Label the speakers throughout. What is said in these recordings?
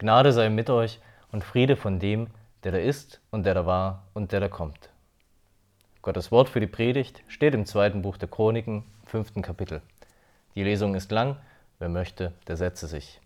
Speaker 1: Gnade sei mit euch und Friede von dem, der da ist und der da war und der da kommt. Gottes Wort für die Predigt steht im zweiten Buch der Chroniken, fünften Kapitel. Die Lesung ist lang, wer möchte, der setze sich.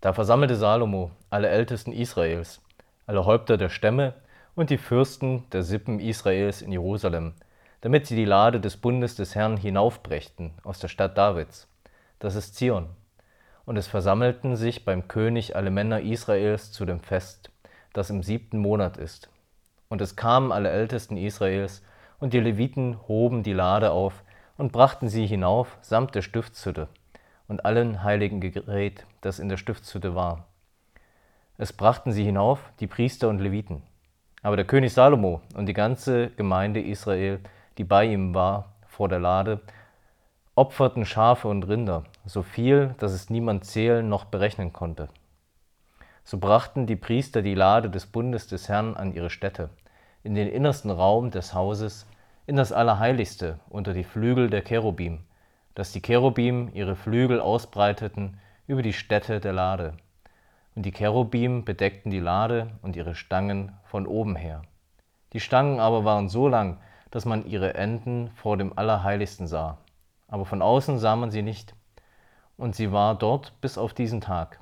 Speaker 1: Da versammelte Salomo alle Ältesten Israels, alle Häupter der Stämme und die Fürsten der Sippen Israels in Jerusalem, damit sie die Lade des Bundes des Herrn hinaufbrächten aus der Stadt Davids, das ist Zion, und es versammelten sich beim König alle Männer Israels zu dem Fest, das im siebten Monat ist. Und es kamen alle Ältesten Israels, und die Leviten hoben die Lade auf und brachten sie hinauf samt der Stiftshütte und allen heiligen Gerät, das in der Stiftshütte war. Es brachten sie hinauf, die Priester und Leviten. Aber der König Salomo und die ganze Gemeinde Israel, die bei ihm war, vor der Lade, opferten Schafe und Rinder, so viel, dass es niemand zählen noch berechnen konnte. So brachten die Priester die Lade des Bundes des Herrn an ihre Stätte, in den innersten Raum des Hauses, in das Allerheiligste unter die Flügel der Cherubim, dass die Cherubim ihre Flügel ausbreiteten über die Stätte der Lade. Und die Cherubim bedeckten die Lade und ihre Stangen von oben her. Die Stangen aber waren so lang, dass man ihre Enden vor dem Allerheiligsten sah aber von außen sah man sie nicht. Und sie war dort bis auf diesen Tag.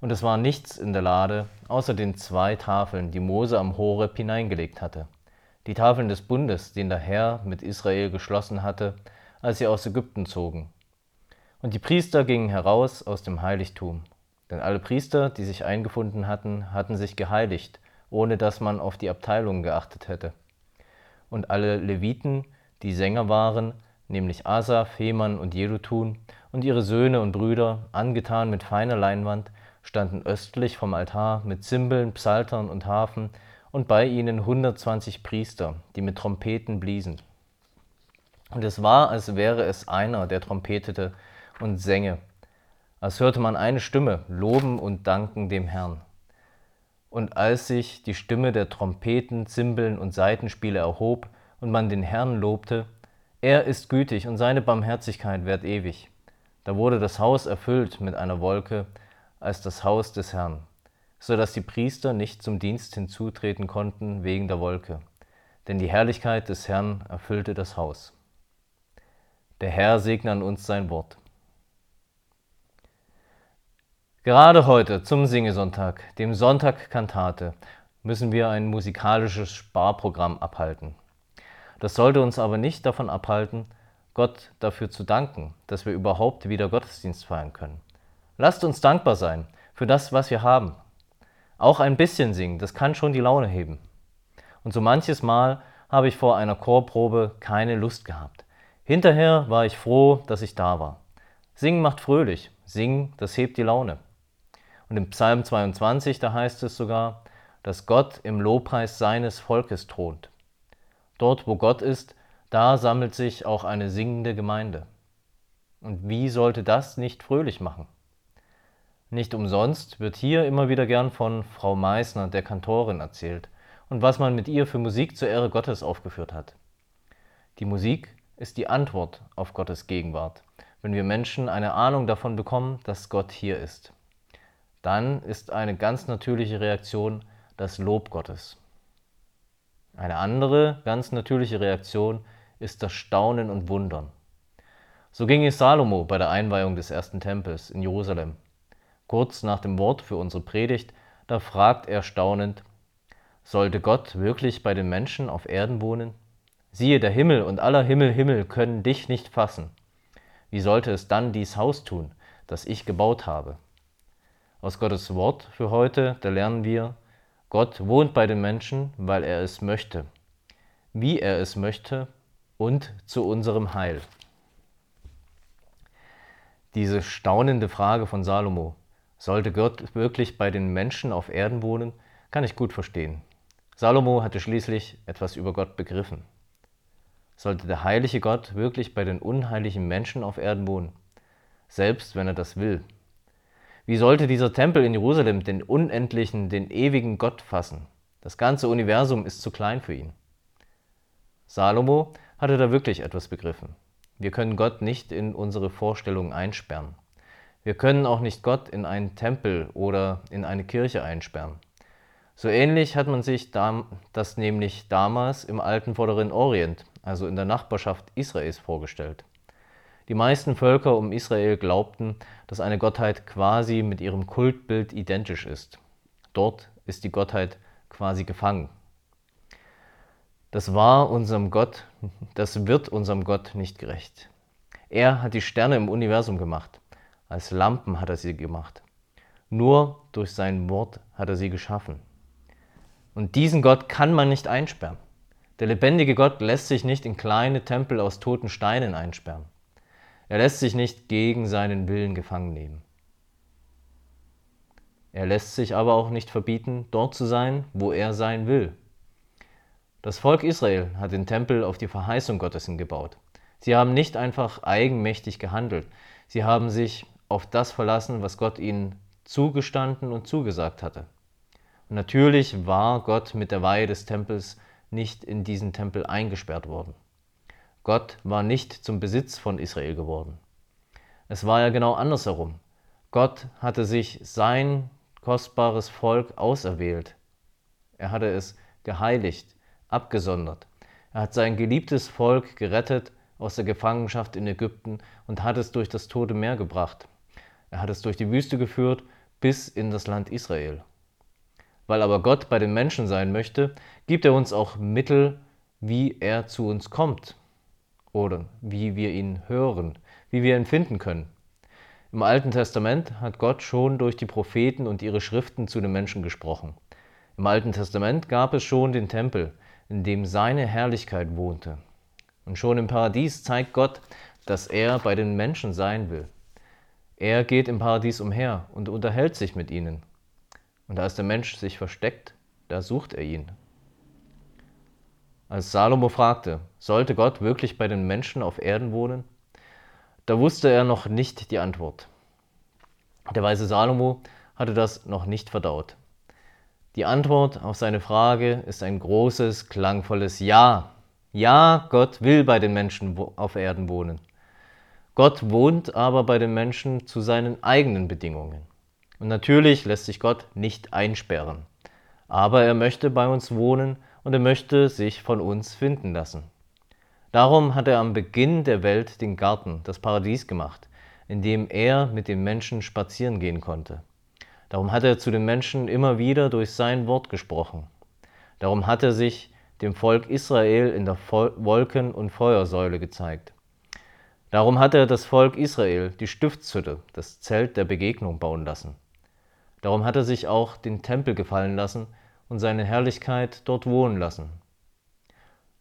Speaker 1: Und es war nichts in der Lade, außer den zwei Tafeln, die Mose am Horeb hineingelegt hatte. Die Tafeln des Bundes, den der Herr mit Israel geschlossen hatte, als sie aus Ägypten zogen. Und die Priester gingen heraus aus dem Heiligtum. Denn alle Priester, die sich eingefunden hatten, hatten sich geheiligt, ohne dass man auf die Abteilungen geachtet hätte. Und alle Leviten, die Sänger waren, nämlich Asaf, Heman und Jedutun, und ihre Söhne und Brüder, angetan mit feiner Leinwand, standen östlich vom Altar mit Zimbeln, Psaltern und Harfen, und bei ihnen 120 Priester, die mit Trompeten bliesen. Und es war, als wäre es einer, der trompetete und sänge, als hörte man eine Stimme, loben und danken dem Herrn. Und als sich die Stimme der Trompeten, Zimbeln und Saitenspiele erhob und man den Herrn lobte, er ist gütig und seine Barmherzigkeit währt ewig. Da wurde das Haus erfüllt mit einer Wolke als das Haus des Herrn, so dass die Priester nicht zum Dienst hinzutreten konnten wegen der Wolke, denn die Herrlichkeit des Herrn erfüllte das Haus. Der Herr segne an uns sein Wort. Gerade heute zum Singesonntag, dem Sonntag Kantate, müssen wir ein musikalisches Sparprogramm abhalten. Das sollte uns aber nicht davon abhalten, Gott dafür zu danken, dass wir überhaupt wieder Gottesdienst feiern können. Lasst uns dankbar sein für das, was wir haben. Auch ein bisschen singen, das kann schon die Laune heben. Und so manches Mal habe ich vor einer Chorprobe keine Lust gehabt. Hinterher war ich froh, dass ich da war. Singen macht fröhlich, singen, das hebt die Laune. Und im Psalm 22, da heißt es sogar, dass Gott im Lobpreis seines Volkes thront. Dort, wo Gott ist, da sammelt sich auch eine singende Gemeinde. Und wie sollte das nicht fröhlich machen? Nicht umsonst wird hier immer wieder gern von Frau Meissner, der Kantorin, erzählt und was man mit ihr für Musik zur Ehre Gottes aufgeführt hat. Die Musik ist die Antwort auf Gottes Gegenwart, wenn wir Menschen eine Ahnung davon bekommen, dass Gott hier ist. Dann ist eine ganz natürliche Reaktion das Lob Gottes. Eine andere, ganz natürliche Reaktion ist das Staunen und Wundern. So ging es Salomo bei der Einweihung des ersten Tempels in Jerusalem. Kurz nach dem Wort für unsere Predigt, da fragt er staunend, sollte Gott wirklich bei den Menschen auf Erden wohnen? Siehe, der Himmel und aller Himmel Himmel können dich nicht fassen. Wie sollte es dann dies Haus tun, das ich gebaut habe? Aus Gottes Wort für heute, da lernen wir, Gott wohnt bei den Menschen, weil er es möchte, wie er es möchte und zu unserem Heil. Diese staunende Frage von Salomo, sollte Gott wirklich bei den Menschen auf Erden wohnen, kann ich gut verstehen. Salomo hatte schließlich etwas über Gott begriffen. Sollte der heilige Gott wirklich bei den unheiligen Menschen auf Erden wohnen, selbst wenn er das will? Wie sollte dieser Tempel in Jerusalem den unendlichen, den ewigen Gott fassen? Das ganze Universum ist zu klein für ihn. Salomo hatte da wirklich etwas begriffen. Wir können Gott nicht in unsere Vorstellungen einsperren. Wir können auch nicht Gott in einen Tempel oder in eine Kirche einsperren. So ähnlich hat man sich das nämlich damals im alten Vorderen Orient, also in der Nachbarschaft Israels, vorgestellt. Die meisten Völker um Israel glaubten, dass eine Gottheit quasi mit ihrem Kultbild identisch ist. Dort ist die Gottheit quasi gefangen. Das war unserem Gott, das wird unserem Gott nicht gerecht. Er hat die Sterne im Universum gemacht. Als Lampen hat er sie gemacht. Nur durch sein Wort hat er sie geschaffen. Und diesen Gott kann man nicht einsperren. Der lebendige Gott lässt sich nicht in kleine Tempel aus toten Steinen einsperren. Er lässt sich nicht gegen seinen Willen gefangen nehmen. Er lässt sich aber auch nicht verbieten, dort zu sein, wo er sein will. Das Volk Israel hat den Tempel auf die Verheißung Gottes hingebaut. Sie haben nicht einfach eigenmächtig gehandelt, sie haben sich auf das verlassen, was Gott ihnen zugestanden und zugesagt hatte. Und natürlich war Gott mit der Weihe des Tempels nicht in diesen Tempel eingesperrt worden. Gott war nicht zum Besitz von Israel geworden. Es war ja genau andersherum. Gott hatte sich sein kostbares Volk auserwählt. Er hatte es geheiligt, abgesondert. Er hat sein geliebtes Volk gerettet aus der Gefangenschaft in Ägypten und hat es durch das Tote Meer gebracht. Er hat es durch die Wüste geführt bis in das Land Israel. Weil aber Gott bei den Menschen sein möchte, gibt er uns auch Mittel, wie er zu uns kommt oder wie wir ihn hören, wie wir ihn finden können. Im Alten Testament hat Gott schon durch die Propheten und ihre Schriften zu den Menschen gesprochen. Im Alten Testament gab es schon den Tempel, in dem seine Herrlichkeit wohnte. Und schon im Paradies zeigt Gott, dass er bei den Menschen sein will. Er geht im Paradies umher und unterhält sich mit ihnen. Und als der Mensch sich versteckt, da sucht er ihn. Als Salomo fragte, sollte Gott wirklich bei den Menschen auf Erden wohnen? Da wusste er noch nicht die Antwort. Der weise Salomo hatte das noch nicht verdaut. Die Antwort auf seine Frage ist ein großes, klangvolles Ja. Ja, Gott will bei den Menschen auf Erden wohnen. Gott wohnt aber bei den Menschen zu seinen eigenen Bedingungen. Und natürlich lässt sich Gott nicht einsperren. Aber er möchte bei uns wohnen und er möchte sich von uns finden lassen. Darum hat er am Beginn der Welt den Garten, das Paradies gemacht, in dem er mit den Menschen spazieren gehen konnte. Darum hat er zu den Menschen immer wieder durch sein Wort gesprochen. Darum hat er sich dem Volk Israel in der Wolken- und Feuersäule gezeigt. Darum hat er das Volk Israel, die Stiftshütte, das Zelt der Begegnung bauen lassen. Darum hat er sich auch den Tempel gefallen lassen und seine Herrlichkeit dort wohnen lassen.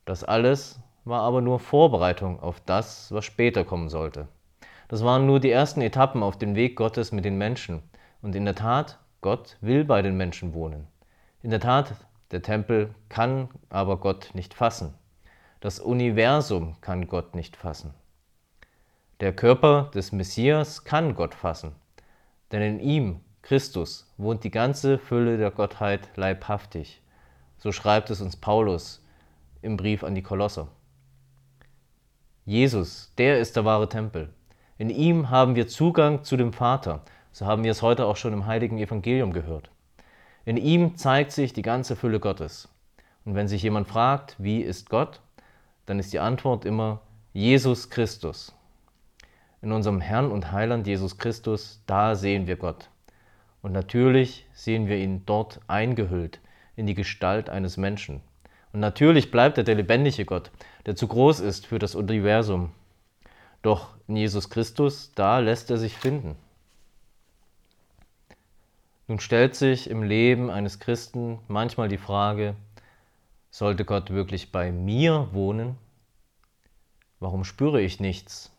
Speaker 1: Das alles war aber nur Vorbereitung auf das, was später kommen sollte. Das waren nur die ersten Etappen auf dem Weg Gottes mit den Menschen. Und in der Tat, Gott will bei den Menschen wohnen. In der Tat, der Tempel kann aber Gott nicht fassen. Das Universum kann Gott nicht fassen. Der Körper des Messias kann Gott fassen, denn in ihm Christus wohnt die ganze Fülle der Gottheit leibhaftig. So schreibt es uns Paulus im Brief an die Kolosser. Jesus, der ist der wahre Tempel. In ihm haben wir Zugang zu dem Vater. So haben wir es heute auch schon im heiligen Evangelium gehört. In ihm zeigt sich die ganze Fülle Gottes. Und wenn sich jemand fragt, wie ist Gott, dann ist die Antwort immer Jesus Christus. In unserem Herrn und Heiland Jesus Christus, da sehen wir Gott. Und natürlich sehen wir ihn dort eingehüllt in die Gestalt eines Menschen. Und natürlich bleibt er der lebendige Gott, der zu groß ist für das Universum. Doch in Jesus Christus, da lässt er sich finden. Nun stellt sich im Leben eines Christen manchmal die Frage, sollte Gott wirklich bei mir wohnen? Warum spüre ich nichts?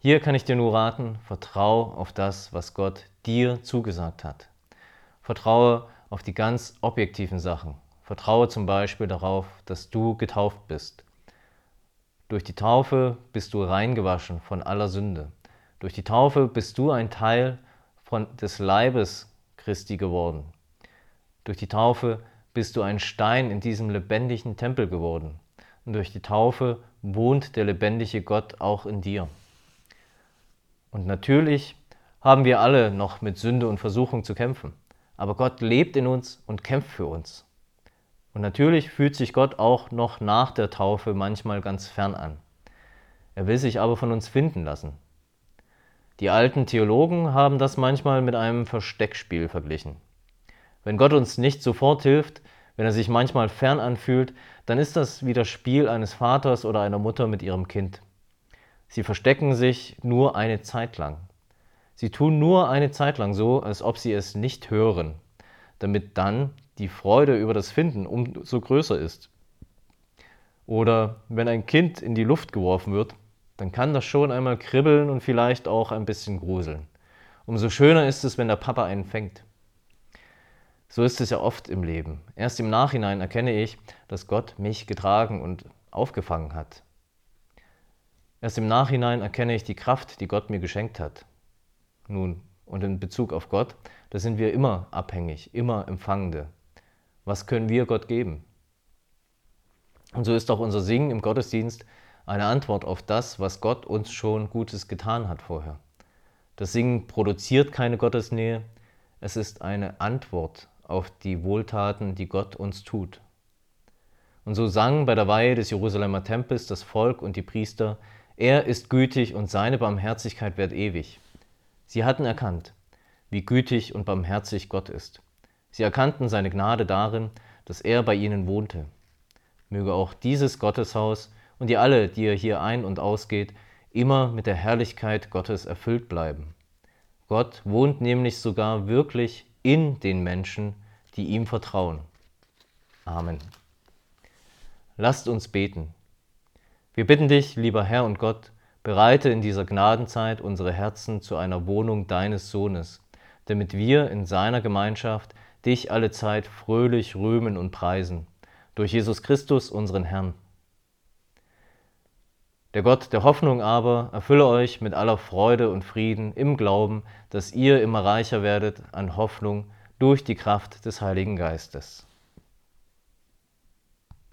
Speaker 1: Hier kann ich dir nur raten, vertraue auf das, was Gott dir zugesagt hat. Vertraue auf die ganz objektiven Sachen. Vertraue zum Beispiel darauf, dass du getauft bist. Durch die Taufe bist du reingewaschen von aller Sünde. Durch die Taufe bist du ein Teil von, des Leibes Christi geworden. Durch die Taufe bist du ein Stein in diesem lebendigen Tempel geworden. Und durch die Taufe wohnt der lebendige Gott auch in dir. Und natürlich haben wir alle noch mit Sünde und Versuchung zu kämpfen. Aber Gott lebt in uns und kämpft für uns. Und natürlich fühlt sich Gott auch noch nach der Taufe manchmal ganz fern an. Er will sich aber von uns finden lassen. Die alten Theologen haben das manchmal mit einem Versteckspiel verglichen. Wenn Gott uns nicht sofort hilft, wenn er sich manchmal fern anfühlt, dann ist das wie das Spiel eines Vaters oder einer Mutter mit ihrem Kind. Sie verstecken sich nur eine Zeit lang. Sie tun nur eine Zeit lang so, als ob sie es nicht hören, damit dann die Freude über das Finden umso größer ist. Oder wenn ein Kind in die Luft geworfen wird, dann kann das schon einmal kribbeln und vielleicht auch ein bisschen gruseln. Umso schöner ist es, wenn der Papa einen fängt. So ist es ja oft im Leben. Erst im Nachhinein erkenne ich, dass Gott mich getragen und aufgefangen hat. Erst im Nachhinein erkenne ich die Kraft, die Gott mir geschenkt hat. Nun, und in Bezug auf Gott, da sind wir immer abhängig, immer Empfangende. Was können wir Gott geben? Und so ist auch unser Singen im Gottesdienst eine Antwort auf das, was Gott uns schon Gutes getan hat vorher. Das Singen produziert keine Gottesnähe, es ist eine Antwort auf die Wohltaten, die Gott uns tut. Und so sang bei der Weihe des Jerusalemer Tempels das Volk und die Priester, er ist gütig und seine Barmherzigkeit wird ewig. Sie hatten erkannt, wie gütig und barmherzig Gott ist. Sie erkannten seine Gnade darin, dass er bei ihnen wohnte. Möge auch dieses Gotteshaus und ihr alle, die ihr hier ein- und ausgeht, immer mit der Herrlichkeit Gottes erfüllt bleiben. Gott wohnt nämlich sogar wirklich in den Menschen, die ihm vertrauen. Amen. Lasst uns beten. Wir bitten dich, lieber Herr und Gott, Bereite in dieser Gnadenzeit unsere Herzen zu einer Wohnung deines Sohnes, damit wir in seiner Gemeinschaft dich alle Zeit fröhlich rühmen und preisen, durch Jesus Christus, unseren Herrn. Der Gott der Hoffnung aber erfülle euch mit aller Freude und Frieden im Glauben, dass ihr immer reicher werdet an Hoffnung durch die Kraft des Heiligen Geistes.